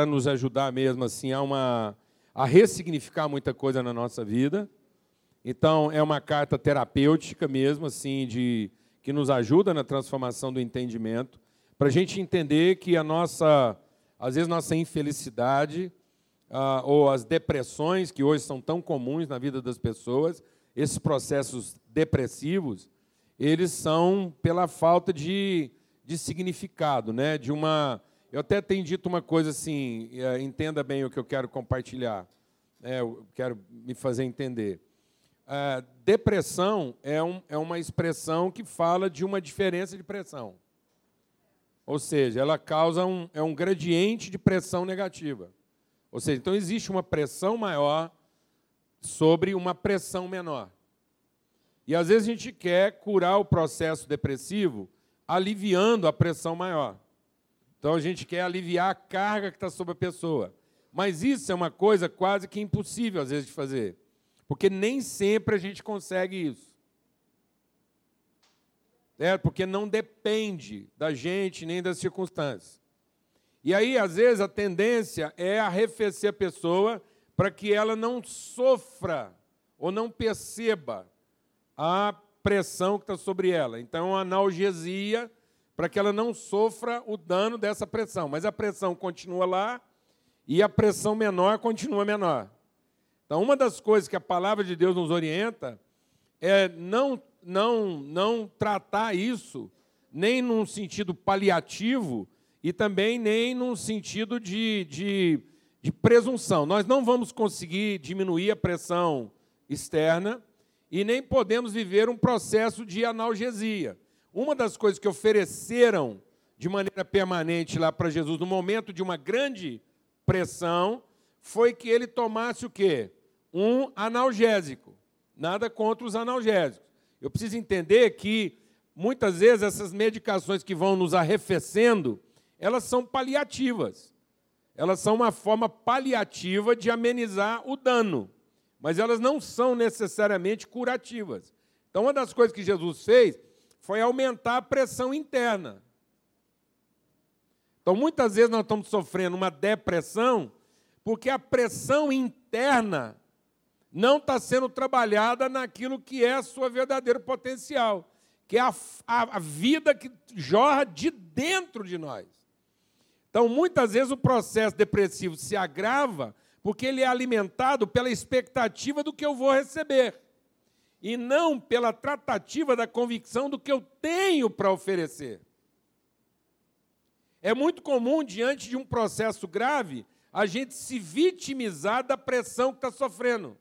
para nos ajudar mesmo assim a, uma, a ressignificar muita coisa na nossa vida. Então, é uma carta terapêutica mesmo, assim, de, que nos ajuda na transformação do entendimento, para a gente entender que a nossa, às vezes, nossa infelicidade ah, ou as depressões que hoje são tão comuns na vida das pessoas, esses processos depressivos, eles são pela falta de, de significado, né? De uma, eu até tenho dito uma coisa assim, eh, entenda bem o que eu quero compartilhar, né? eu quero me fazer entender. Uh, depressão é, um, é uma expressão que fala de uma diferença de pressão. Ou seja, ela causa um, é um gradiente de pressão negativa. Ou seja, então existe uma pressão maior sobre uma pressão menor. E às vezes a gente quer curar o processo depressivo aliviando a pressão maior. Então a gente quer aliviar a carga que está sobre a pessoa. Mas isso é uma coisa quase que impossível às vezes de fazer. Porque nem sempre a gente consegue isso. É, porque não depende da gente nem das circunstâncias. E aí, às vezes, a tendência é arrefecer a pessoa para que ela não sofra ou não perceba a pressão que está sobre ela. Então, a analgesia para que ela não sofra o dano dessa pressão. Mas a pressão continua lá e a pressão menor continua menor. Então, uma das coisas que a palavra de Deus nos orienta é não, não, não tratar isso nem num sentido paliativo e também nem num sentido de, de, de presunção. Nós não vamos conseguir diminuir a pressão externa e nem podemos viver um processo de analgesia. Uma das coisas que ofereceram de maneira permanente lá para Jesus no momento de uma grande pressão foi que ele tomasse o quê? um analgésico. Nada contra os analgésicos. Eu preciso entender que muitas vezes essas medicações que vão nos arrefecendo, elas são paliativas. Elas são uma forma paliativa de amenizar o dano, mas elas não são necessariamente curativas. Então, uma das coisas que Jesus fez foi aumentar a pressão interna. Então, muitas vezes nós estamos sofrendo uma depressão porque a pressão interna não está sendo trabalhada naquilo que é a sua verdadeiro potencial, que é a, a, a vida que jorra de dentro de nós. Então, muitas vezes o processo depressivo se agrava porque ele é alimentado pela expectativa do que eu vou receber e não pela tratativa da convicção do que eu tenho para oferecer. É muito comum, diante de um processo grave, a gente se vitimizar da pressão que está sofrendo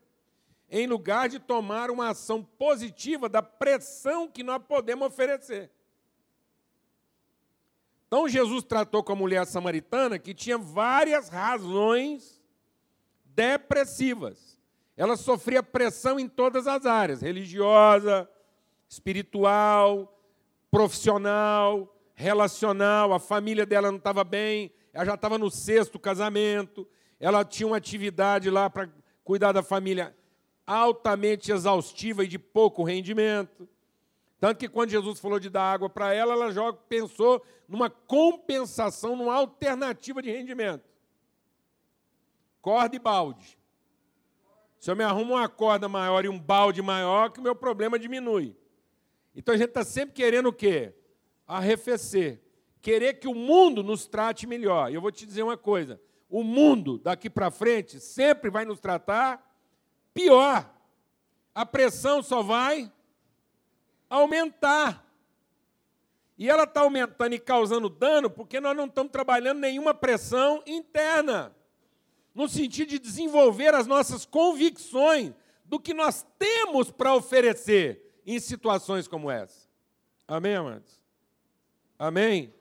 em lugar de tomar uma ação positiva da pressão que nós podemos oferecer. Então Jesus tratou com a mulher samaritana que tinha várias razões depressivas. Ela sofria pressão em todas as áreas: religiosa, espiritual, profissional, relacional. A família dela não estava bem, ela já estava no sexto casamento, ela tinha uma atividade lá para cuidar da família altamente exaustiva e de pouco rendimento. Tanto que quando Jesus falou de dar água para ela, ela já pensou numa compensação, numa alternativa de rendimento. Corda e balde. Se eu me arrumo uma corda maior e um balde maior, que o meu problema diminui. Então a gente está sempre querendo o quê? Arrefecer. Querer que o mundo nos trate melhor. E eu vou te dizer uma coisa: o mundo daqui para frente sempre vai nos tratar pior. A pressão só vai aumentar. E ela está aumentando e causando dano porque nós não estamos trabalhando nenhuma pressão interna, no sentido de desenvolver as nossas convicções do que nós temos para oferecer em situações como essa. Amém, amados? Amém?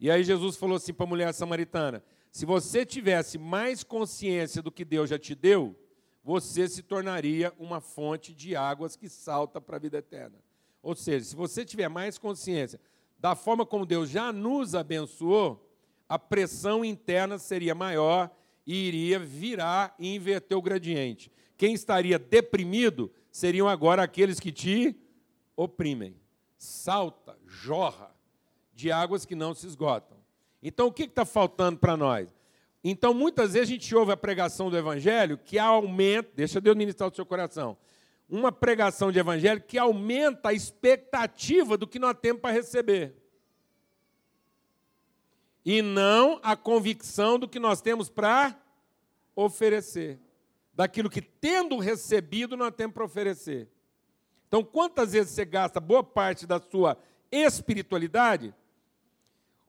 E aí Jesus falou assim para a mulher samaritana: se você tivesse mais consciência do que Deus já te deu, você se tornaria uma fonte de águas que salta para a vida eterna. Ou seja, se você tiver mais consciência da forma como Deus já nos abençoou, a pressão interna seria maior e iria virar e inverter o gradiente. Quem estaria deprimido seriam agora aqueles que te oprimem. Salta, jorra de águas que não se esgotam. Então, o que está faltando para nós? Então, muitas vezes a gente ouve a pregação do Evangelho que aumenta, deixa Deus ministrar o seu coração, uma pregação de Evangelho que aumenta a expectativa do que nós temos para receber. E não a convicção do que nós temos para oferecer. Daquilo que, tendo recebido, nós temos para oferecer. Então, quantas vezes você gasta boa parte da sua espiritualidade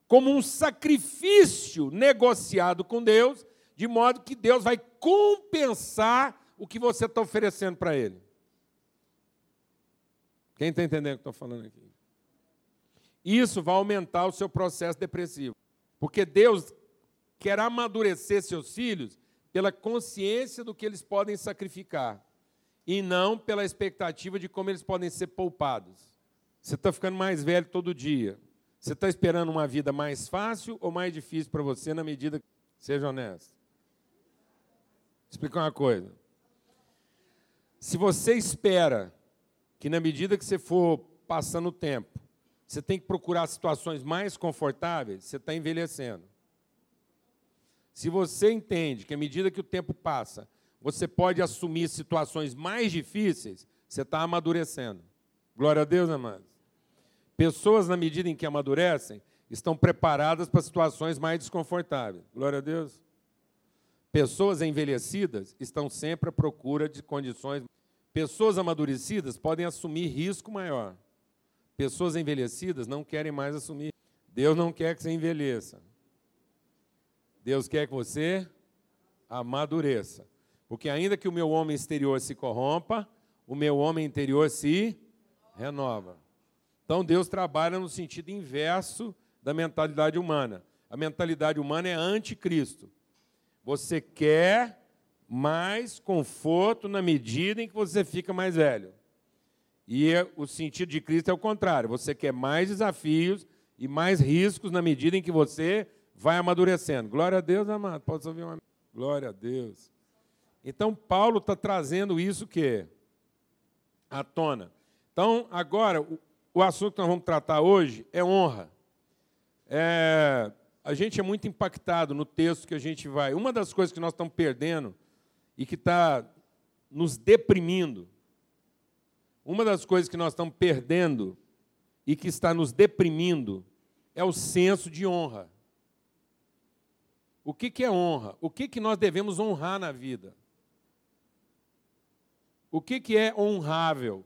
como um sacrifício negociado com Deus, de modo que Deus vai compensar o que você está oferecendo para Ele. Quem está entendendo o que estou falando aqui? Isso vai aumentar o seu processo depressivo. Porque Deus quer amadurecer seus filhos pela consciência do que eles podem sacrificar e não pela expectativa de como eles podem ser poupados. Você está ficando mais velho todo dia. Você está esperando uma vida mais fácil ou mais difícil para você na medida que. Seja honesto. Explicar uma coisa. Se você espera que na medida que você for passando o tempo, você tem que procurar situações mais confortáveis, você está envelhecendo. Se você entende que à medida que o tempo passa, você pode assumir situações mais difíceis, você está amadurecendo. Glória a Deus, amados. Pessoas, na medida em que amadurecem, estão preparadas para situações mais desconfortáveis. Glória a Deus. Pessoas envelhecidas estão sempre à procura de condições. Pessoas amadurecidas podem assumir risco maior. Pessoas envelhecidas não querem mais assumir. Deus não quer que você envelheça. Deus quer que você amadureça. Porque ainda que o meu homem exterior se corrompa, o meu homem interior se renova. Então Deus trabalha no sentido inverso da mentalidade humana. A mentalidade humana é anticristo. Você quer mais conforto na medida em que você fica mais velho. E o sentido de Cristo é o contrário. Você quer mais desafios e mais riscos na medida em que você vai amadurecendo. Glória a Deus, amado. Pode ouvir uma. Glória a Deus. Então, Paulo está trazendo isso que à tona. Então, agora, o assunto que nós vamos tratar hoje é honra. É, a gente é muito impactado no texto que a gente vai. Uma das coisas que nós estamos perdendo e que está nos deprimindo, uma das coisas que nós estamos perdendo e que está nos deprimindo é o senso de honra. O que, é honra? O que, que nós devemos honrar na vida? O que, que é honrável?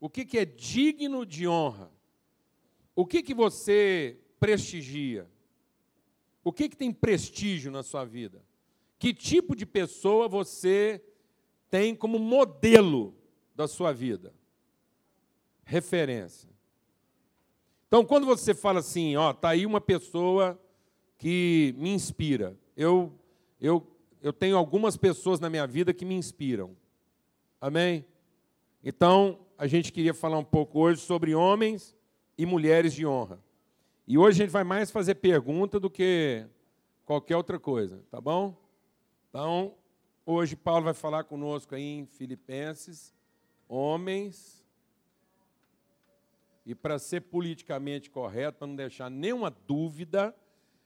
O que, que é digno de honra? O que, que você prestigia? O que, que tem prestígio na sua vida? Que tipo de pessoa você tem como modelo da sua vida? Referência. Então, quando você fala assim, ó, tá aí uma pessoa que me inspira. Eu, eu, eu tenho algumas pessoas na minha vida que me inspiram. Amém? Então, a gente queria falar um pouco hoje sobre homens e mulheres de honra. E hoje a gente vai mais fazer pergunta do que qualquer outra coisa, tá bom? Então, hoje Paulo vai falar conosco aí em Filipenses, homens. E para ser politicamente correto, para não deixar nenhuma dúvida,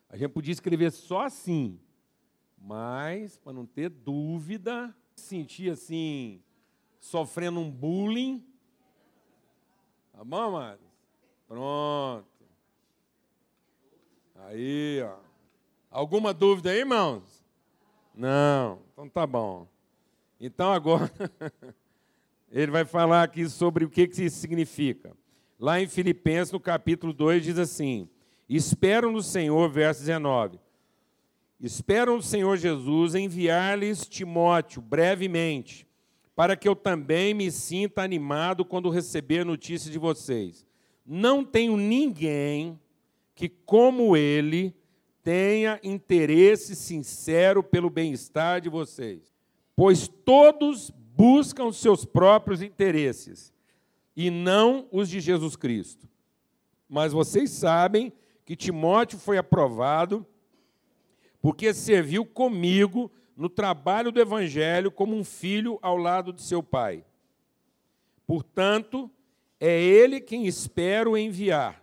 a gente podia escrever só assim. Mas, para não ter dúvida, sentir assim, sofrendo um bullying, Tá bom, amados? Pronto. Aí, ó. Alguma dúvida aí, irmãos? Não. Então tá bom. Então agora ele vai falar aqui sobre o que, que isso significa. Lá em Filipenses, no capítulo 2, diz assim: Espero no Senhor, verso 19. Espero no Senhor Jesus enviar-lhes Timóteo brevemente para que eu também me sinta animado quando receber notícia de vocês. Não tenho ninguém que, como ele, tenha interesse sincero pelo bem-estar de vocês, pois todos buscam seus próprios interesses e não os de Jesus Cristo. Mas vocês sabem que Timóteo foi aprovado porque serviu comigo no trabalho do Evangelho como um filho ao lado de seu pai. Portanto, é ele quem espero enviar.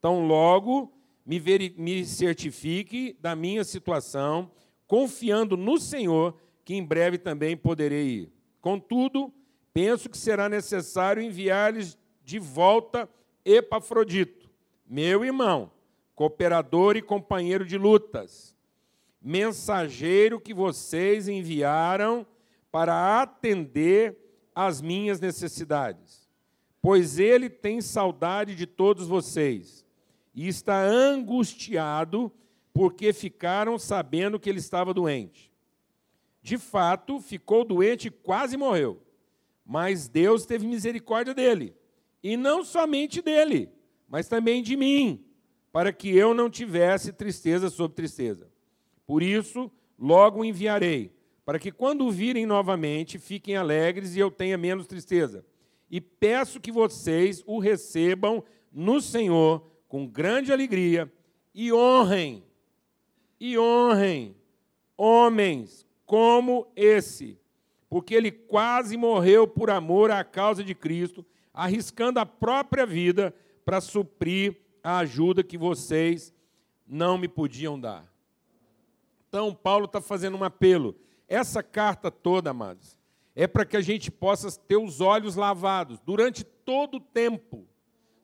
Tão logo me, me certifique da minha situação, confiando no Senhor, que em breve também poderei ir. Contudo, penso que será necessário enviar-lhes de volta Epafrodito, meu irmão, cooperador e companheiro de lutas, mensageiro que vocês enviaram para atender às minhas necessidades, pois ele tem saudade de todos vocês e está angustiado porque ficaram sabendo que ele estava doente. De fato, ficou doente e quase morreu, mas Deus teve misericórdia dele, e não somente dele, mas também de mim para que eu não tivesse tristeza sobre tristeza. Por isso, logo o enviarei, para que quando o virem novamente, fiquem alegres e eu tenha menos tristeza. E peço que vocês o recebam no Senhor com grande alegria e honrem, e honrem homens como esse, porque ele quase morreu por amor à causa de Cristo, arriscando a própria vida para suprir a ajuda que vocês não me podiam dar. Então, Paulo está fazendo um apelo. Essa carta toda, amados, é para que a gente possa ter os olhos lavados durante todo o tempo.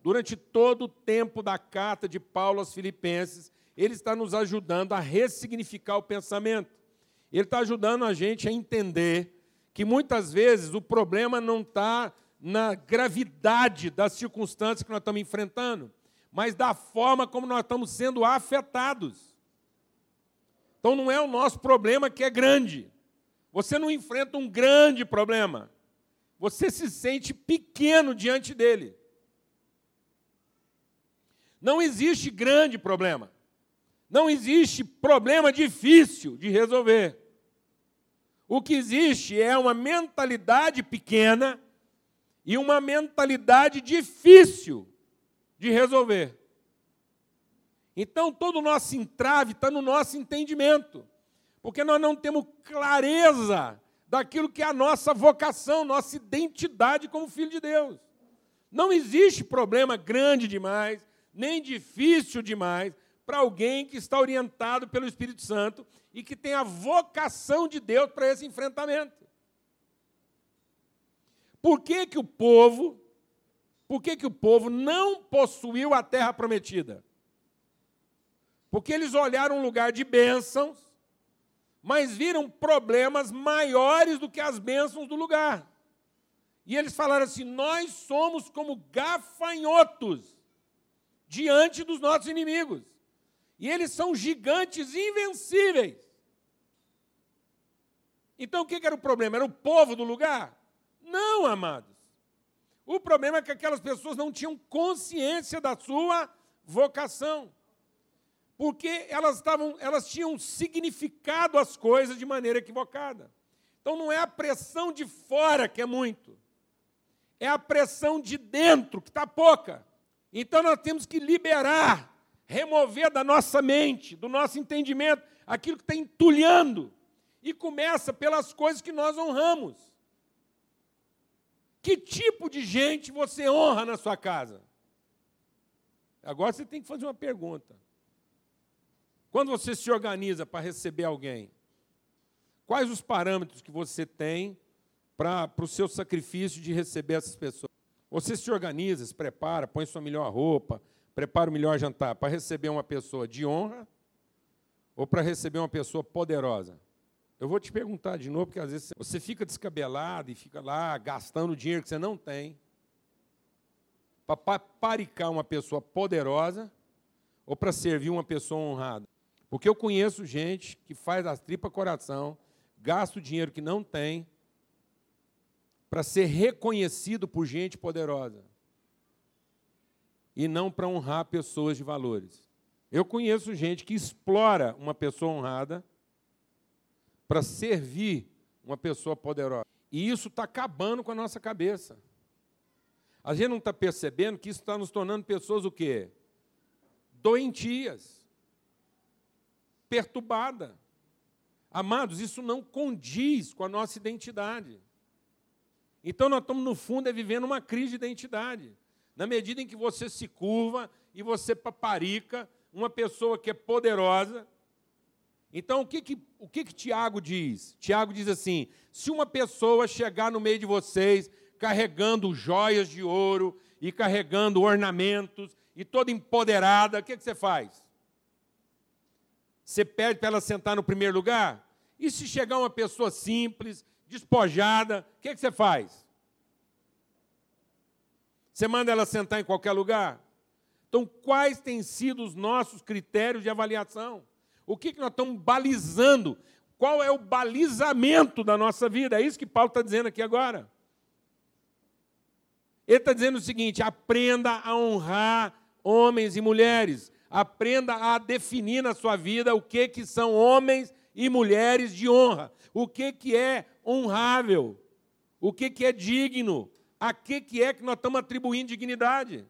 Durante todo o tempo da carta de Paulo aos Filipenses, ele está nos ajudando a ressignificar o pensamento. Ele está ajudando a gente a entender que muitas vezes o problema não está na gravidade das circunstâncias que nós estamos enfrentando mas da forma como nós estamos sendo afetados. Então não é o nosso problema que é grande. Você não enfrenta um grande problema. Você se sente pequeno diante dele. Não existe grande problema. Não existe problema difícil de resolver. O que existe é uma mentalidade pequena e uma mentalidade difícil de resolver. Então, todo o nosso entrave está no nosso entendimento, porque nós não temos clareza daquilo que é a nossa vocação, nossa identidade como filho de Deus. Não existe problema grande demais, nem difícil demais, para alguém que está orientado pelo Espírito Santo e que tem a vocação de Deus para esse enfrentamento. Por que, que o povo por que, que o povo não possuiu a terra prometida? Porque eles olharam um lugar de bênçãos, mas viram problemas maiores do que as bênçãos do lugar. E eles falaram assim: nós somos como gafanhotos diante dos nossos inimigos. E eles são gigantes invencíveis. Então o que era o problema? Era o povo do lugar? Não, amados. O problema é que aquelas pessoas não tinham consciência da sua vocação. Porque elas, estavam, elas tinham significado as coisas de maneira equivocada. Então não é a pressão de fora que é muito, é a pressão de dentro que está pouca. Então nós temos que liberar, remover da nossa mente, do nosso entendimento, aquilo que está entulhando. E começa pelas coisas que nós honramos. Que tipo de gente você honra na sua casa? Agora você tem que fazer uma pergunta. Quando você se organiza para receber alguém, quais os parâmetros que você tem para, para o seu sacrifício de receber essas pessoas? Você se organiza, se prepara, põe sua melhor roupa, prepara o melhor jantar para receber uma pessoa de honra ou para receber uma pessoa poderosa? Eu vou te perguntar de novo, porque às vezes você fica descabelado e fica lá gastando dinheiro que você não tem para paricar uma pessoa poderosa ou para servir uma pessoa honrada. Porque eu conheço gente que faz as tripas coração, gasta o dinheiro que não tem para ser reconhecido por gente poderosa e não para honrar pessoas de valores. Eu conheço gente que explora uma pessoa honrada para servir uma pessoa poderosa. E isso está acabando com a nossa cabeça. A gente não está percebendo que isso está nos tornando pessoas o quê? Doentias. Perturbada. Amados, isso não condiz com a nossa identidade. Então nós estamos, no fundo, é vivendo uma crise de identidade. Na medida em que você se curva e você paparica, uma pessoa que é poderosa. Então, o que, que, o que, que Tiago diz? Tiago diz assim: se uma pessoa chegar no meio de vocês carregando joias de ouro e carregando ornamentos e toda empoderada, o que, que você faz? Você pede para ela sentar no primeiro lugar? E se chegar uma pessoa simples, despojada, o que, que você faz? Você manda ela sentar em qualquer lugar? Então, quais têm sido os nossos critérios de avaliação? O que, que nós estamos balizando? Qual é o balizamento da nossa vida? É isso que Paulo está dizendo aqui agora. Ele está dizendo o seguinte: aprenda a honrar homens e mulheres. Aprenda a definir na sua vida o que, que são homens e mulheres de honra. O que, que é honrável. O que, que é digno. A que, que é que nós estamos atribuindo dignidade.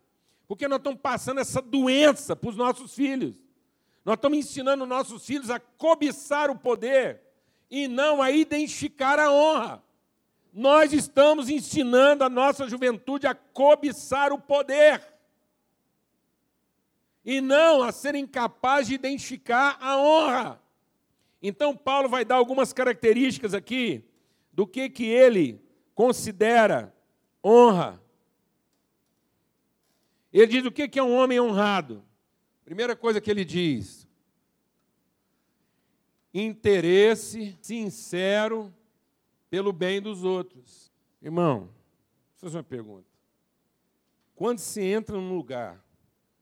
Porque nós estamos passando essa doença para os nossos filhos. Nós estamos ensinando nossos filhos a cobiçar o poder e não a identificar a honra. Nós estamos ensinando a nossa juventude a cobiçar o poder e não a serem capazes de identificar a honra. Então Paulo vai dar algumas características aqui do que que ele considera honra. Ele diz o que é um homem honrado. Primeira coisa que ele diz: interesse sincero pelo bem dos outros. Irmão, fazer uma pergunta. Quando se entra num lugar,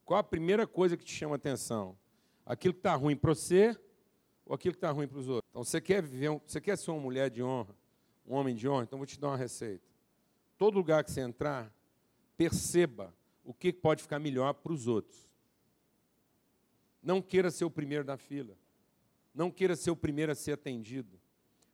qual a primeira coisa que te chama atenção? Aquilo que está ruim para você ou aquilo que está ruim para os outros? Então, você quer viver, você quer ser uma mulher de honra, um homem de honra? Então, vou te dar uma receita. Todo lugar que você entrar, perceba o que pode ficar melhor para os outros. Não queira ser o primeiro da fila. Não queira ser o primeiro a ser atendido.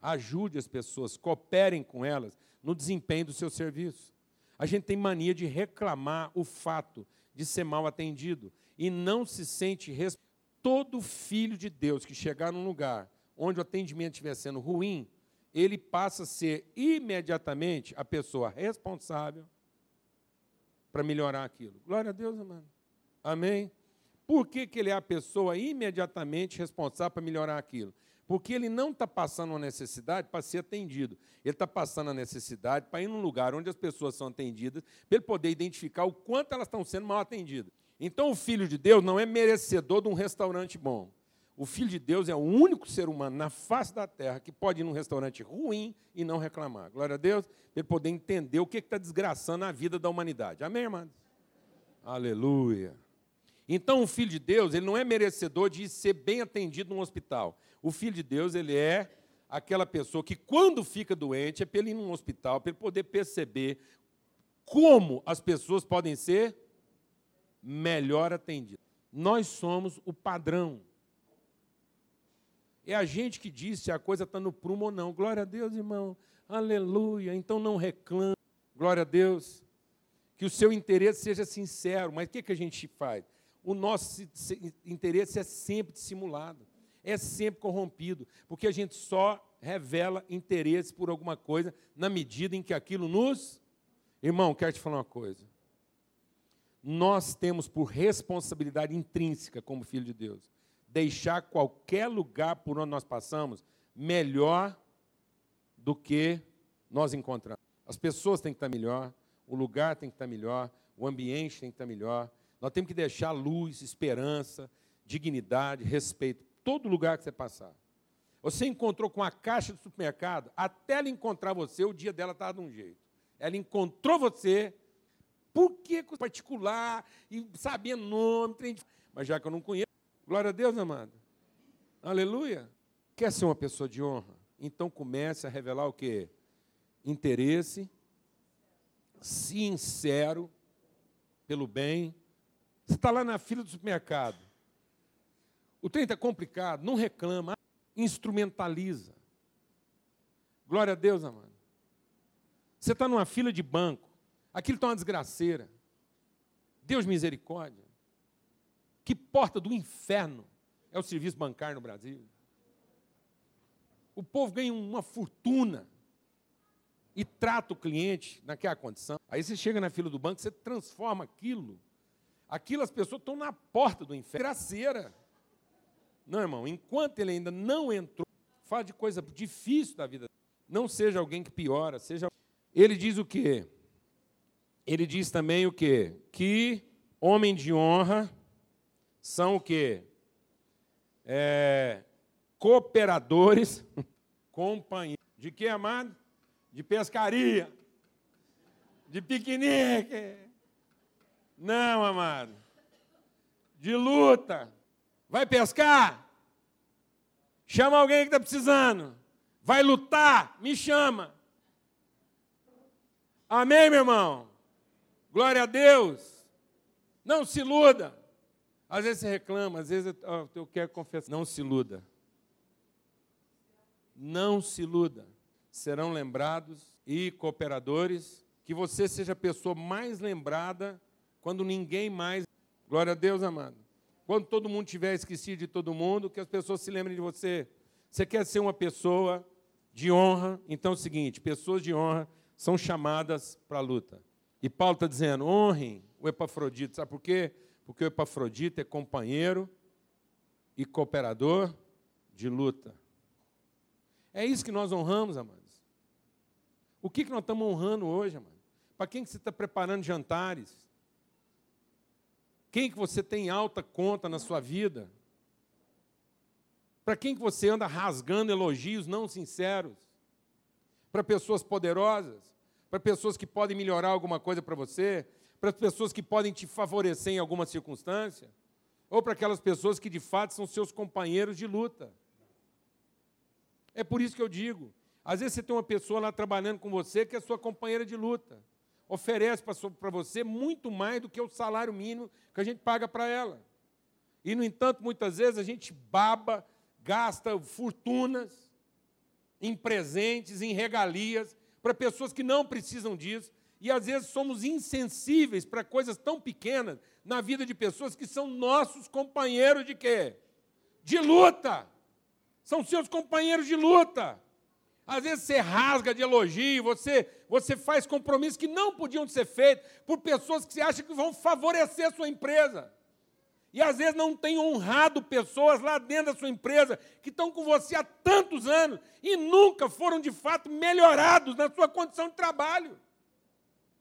Ajude as pessoas, cooperem com elas no desempenho do seu serviço. A gente tem mania de reclamar o fato de ser mal atendido e não se sente responsável. Todo filho de Deus que chegar num lugar onde o atendimento estiver sendo ruim, ele passa a ser imediatamente a pessoa responsável para melhorar aquilo. Glória a Deus, amado. Amém? Por que, que ele é a pessoa imediatamente responsável para melhorar aquilo? Porque ele não está passando uma necessidade para ser atendido. Ele está passando a necessidade para ir num lugar onde as pessoas são atendidas, para ele poder identificar o quanto elas estão sendo mal atendidas. Então, o filho de Deus não é merecedor de um restaurante bom. O filho de Deus é o único ser humano na face da terra que pode ir num restaurante ruim e não reclamar. Glória a Deus ele poder entender o que está desgraçando a vida da humanidade. Amém, irmãos? Aleluia. Então, o filho de Deus, ele não é merecedor de ser bem atendido num hospital. O filho de Deus, ele é aquela pessoa que, quando fica doente, é para ele ir num hospital, para ele poder perceber como as pessoas podem ser melhor atendidas. Nós somos o padrão. É a gente que diz se a coisa está no prumo ou não. Glória a Deus, irmão. Aleluia. Então não reclame. Glória a Deus. Que o seu interesse seja sincero. Mas o que, que a gente faz? O nosso interesse é sempre dissimulado. É sempre corrompido. Porque a gente só revela interesse por alguma coisa na medida em que aquilo nos. Irmão, quero te falar uma coisa. Nós temos por responsabilidade intrínseca, como filho de Deus, deixar qualquer lugar por onde nós passamos melhor do que nós encontramos. As pessoas têm que estar melhor, o lugar tem que estar melhor, o ambiente tem que estar melhor. Nós temos que deixar luz, esperança, dignidade, respeito, todo lugar que você passar. Você encontrou com a caixa do supermercado, até ela encontrar você, o dia dela estava de um jeito. Ela encontrou você, por que particular, e sabia nome, mas já que eu não conheço, glória a Deus, amado. Aleluia. Quer ser uma pessoa de honra? Então comece a revelar o que? Interesse sincero pelo bem. Você está lá na fila do supermercado. O trem está complicado, não reclama, instrumentaliza. Glória a Deus, amado. Você está numa fila de banco, aquilo está uma desgraceira. Deus misericórdia. Que porta do inferno é o serviço bancário no Brasil? O povo ganha uma fortuna e trata o cliente naquela condição. Aí você chega na fila do banco, você transforma aquilo. Aquilo as pessoas estão na porta do inferno. Graceira. Não, irmão, enquanto ele ainda não entrou, fala de coisa difícil da vida. Não seja alguém que piora, seja. Ele diz o quê? Ele diz também o quê? Que homem de honra são o quê? É, cooperadores, companheiros. De que, amado? De pescaria, de piquenique. Não, amado. De luta. Vai pescar? Chama alguém que está precisando. Vai lutar? Me chama. Amém, meu irmão? Glória a Deus. Não se iluda. Às vezes você reclama, às vezes eu, eu quero confessar. Não se iluda. Não se iluda. Serão lembrados e cooperadores. Que você seja a pessoa mais lembrada quando ninguém mais. Glória a Deus, amado. Quando todo mundo tiver esquecido de todo mundo, que as pessoas se lembrem de você. Você quer ser uma pessoa de honra? Então é o seguinte: pessoas de honra são chamadas para a luta. E Paulo está dizendo: honrem o Epafrodito. Sabe por quê? Porque o Epafrodito é companheiro e cooperador de luta. É isso que nós honramos, amados. O que, que nós estamos honrando hoje, amado? Para quem que você está preparando jantares? Quem que você tem alta conta na sua vida? Para quem que você anda rasgando elogios não sinceros? Para pessoas poderosas? Para pessoas que podem melhorar alguma coisa para você? Para pessoas que podem te favorecer em alguma circunstância? Ou para aquelas pessoas que de fato são seus companheiros de luta? É por isso que eu digo: às vezes você tem uma pessoa lá trabalhando com você que é sua companheira de luta oferece para você muito mais do que o salário mínimo que a gente paga para ela. E, no entanto, muitas vezes a gente baba, gasta fortunas em presentes, em regalias, para pessoas que não precisam disso. E às vezes somos insensíveis para coisas tão pequenas na vida de pessoas que são nossos companheiros de quê? De luta. São seus companheiros de luta. Às vezes você rasga de elogio, você, você faz compromissos que não podiam ser feitos por pessoas que você acha que vão favorecer a sua empresa. E às vezes não tem honrado pessoas lá dentro da sua empresa que estão com você há tantos anos e nunca foram de fato melhorados na sua condição de trabalho.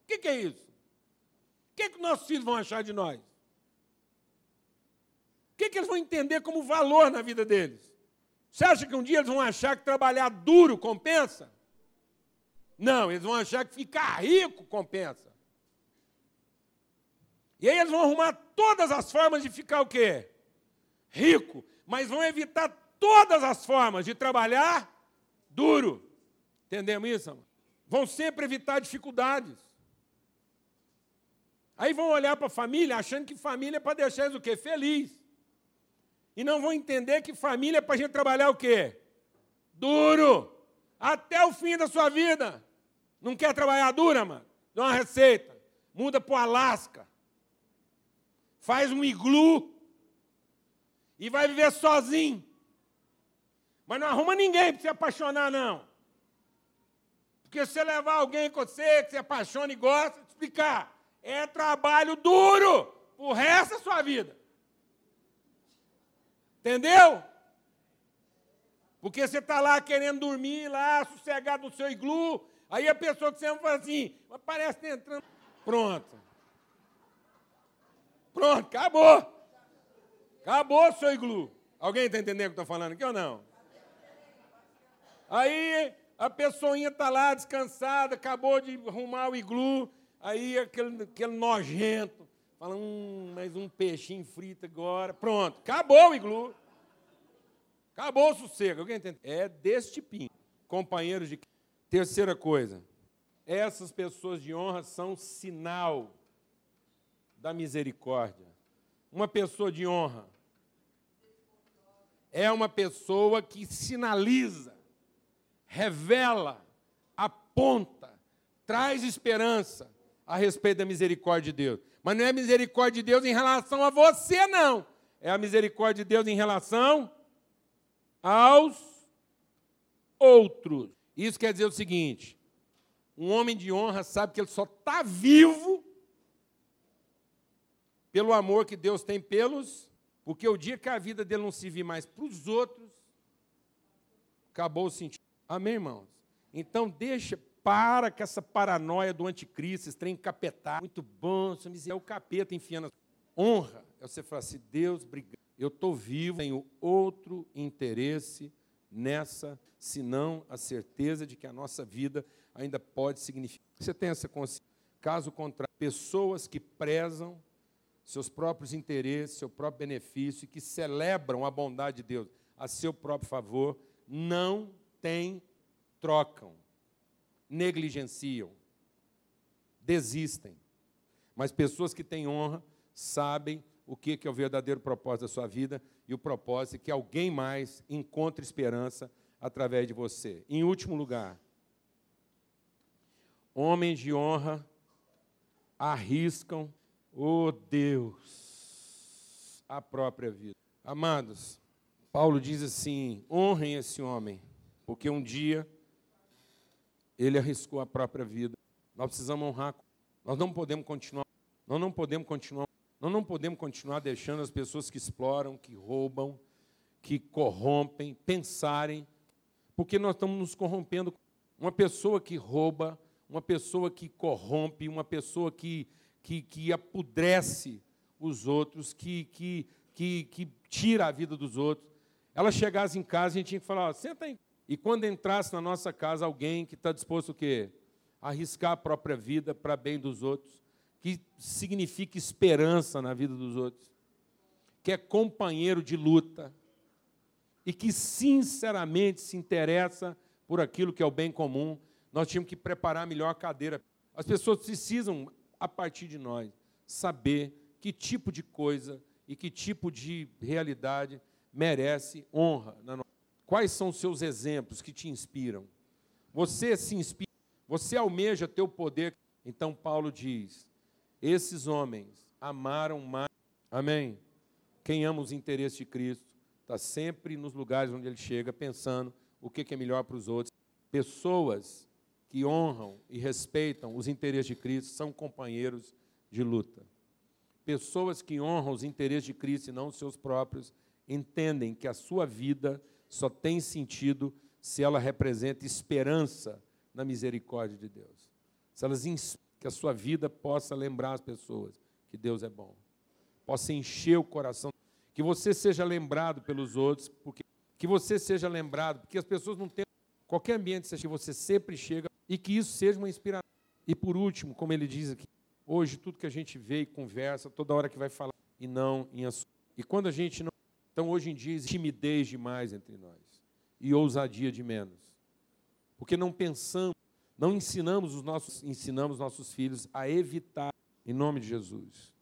O que, que, é isso? O que, que nossos filhos vão achar de nós? O que, que eles vão entender como valor na vida deles? Você acha que um dia eles vão achar que trabalhar duro compensa? Não, eles vão achar que ficar rico compensa. E aí eles vão arrumar todas as formas de ficar o quê? Rico, mas vão evitar todas as formas de trabalhar duro. Entendemos isso? Amor? Vão sempre evitar dificuldades. Aí vão olhar para a família achando que família é para deixar eles o quê? Feliz. E não vão entender que família é para a gente trabalhar o quê? Duro. Até o fim da sua vida. Não quer trabalhar dura, mano? Dá uma receita. Muda para o Alasca. Faz um iglu. E vai viver sozinho. Mas não arruma ninguém para se apaixonar, não. Porque se você levar alguém com você, que se apaixona e gosta, explicar. É trabalho duro. O resto da sua vida. Entendeu? Porque você está lá querendo dormir, lá, sossegado no seu iglu, aí a pessoa que você ama fala assim, parece que tá entrando. Pronto. Pronto, acabou. Acabou o seu iglu. Alguém está entendendo o que eu estou falando aqui ou não? Aí a pessoinha está lá descansada, acabou de arrumar o iglu, aí aquele, aquele nojento, Fala, hum, mais um peixinho frito agora. Pronto, acabou o iglu. Acabou o sossego. Alguém entende? É desse tipinho. Companheiros de. Terceira coisa. Essas pessoas de honra são sinal da misericórdia. Uma pessoa de honra é uma pessoa que sinaliza, revela, aponta, traz esperança a respeito da misericórdia de Deus. Mas não é a misericórdia de Deus em relação a você, não. É a misericórdia de Deus em relação aos outros. Isso quer dizer o seguinte: um homem de honra sabe que ele só está vivo pelo amor que Deus tem pelos, porque o dia que a vida dele não se vir mais para os outros, acabou o sentido. Amém, irmãos? Então deixa, para com essa paranoia do anticristo, esse trem encapetado. Muito bom, é o capeta enfiando. Honra é você falar assim, Deus, obrigado. Eu estou vivo, tenho outro interesse nessa, senão a certeza de que a nossa vida ainda pode significar. Você tem essa consciência. Caso contrário, pessoas que prezam seus próprios interesses, seu próprio benefício e que celebram a bondade de Deus a seu próprio favor, não têm, trocam, negligenciam, desistem. Mas pessoas que têm honra sabem o que é o verdadeiro propósito da sua vida e o propósito é que alguém mais encontre esperança através de você. Em último lugar, homens de honra arriscam, oh Deus, a própria vida. Amados, Paulo diz assim: honrem esse homem, porque um dia ele arriscou a própria vida. Nós precisamos honrar. Nós não podemos continuar. Nós não podemos continuar. Nós não podemos continuar deixando as pessoas que exploram, que roubam, que corrompem, pensarem, porque nós estamos nos corrompendo. Uma pessoa que rouba, uma pessoa que corrompe, uma pessoa que, que, que apodrece os outros, que, que, que, que tira a vida dos outros. Ela chegasse em casa, a gente tinha que falar, senta aí. E quando entrasse na nossa casa alguém que está disposto o quê? A arriscar a própria vida para bem dos outros, que significa esperança na vida dos outros, que é companheiro de luta e que sinceramente se interessa por aquilo que é o bem comum, nós tínhamos que preparar melhor a cadeira. As pessoas precisam, a partir de nós, saber que tipo de coisa e que tipo de realidade merece honra na nossa Quais são os seus exemplos que te inspiram? Você se inspira, você almeja teu poder. Então Paulo diz: esses homens amaram mais. Amém? Quem ama os interesses de Cristo está sempre nos lugares onde ele chega pensando o que é melhor para os outros. Pessoas que honram e respeitam os interesses de Cristo são companheiros de luta. Pessoas que honram os interesses de Cristo e não os seus próprios entendem que a sua vida só tem sentido se ela representa esperança na misericórdia de Deus. Se elas que a sua vida possa lembrar as pessoas que Deus é bom. Possa encher o coração, que você seja lembrado pelos outros, porque que você seja lembrado, porque as pessoas não têm qualquer ambiente que você sempre chega e que isso seja uma inspiração. E por último, como ele diz aqui, hoje tudo que a gente vê e conversa, toda hora que vai falar e não em assunto. E quando a gente não então, hoje em dia, timidez demais entre nós e ousadia de menos. Porque não pensamos, não ensinamos os nossos, ensinamos nossos filhos a evitar, em nome de Jesus.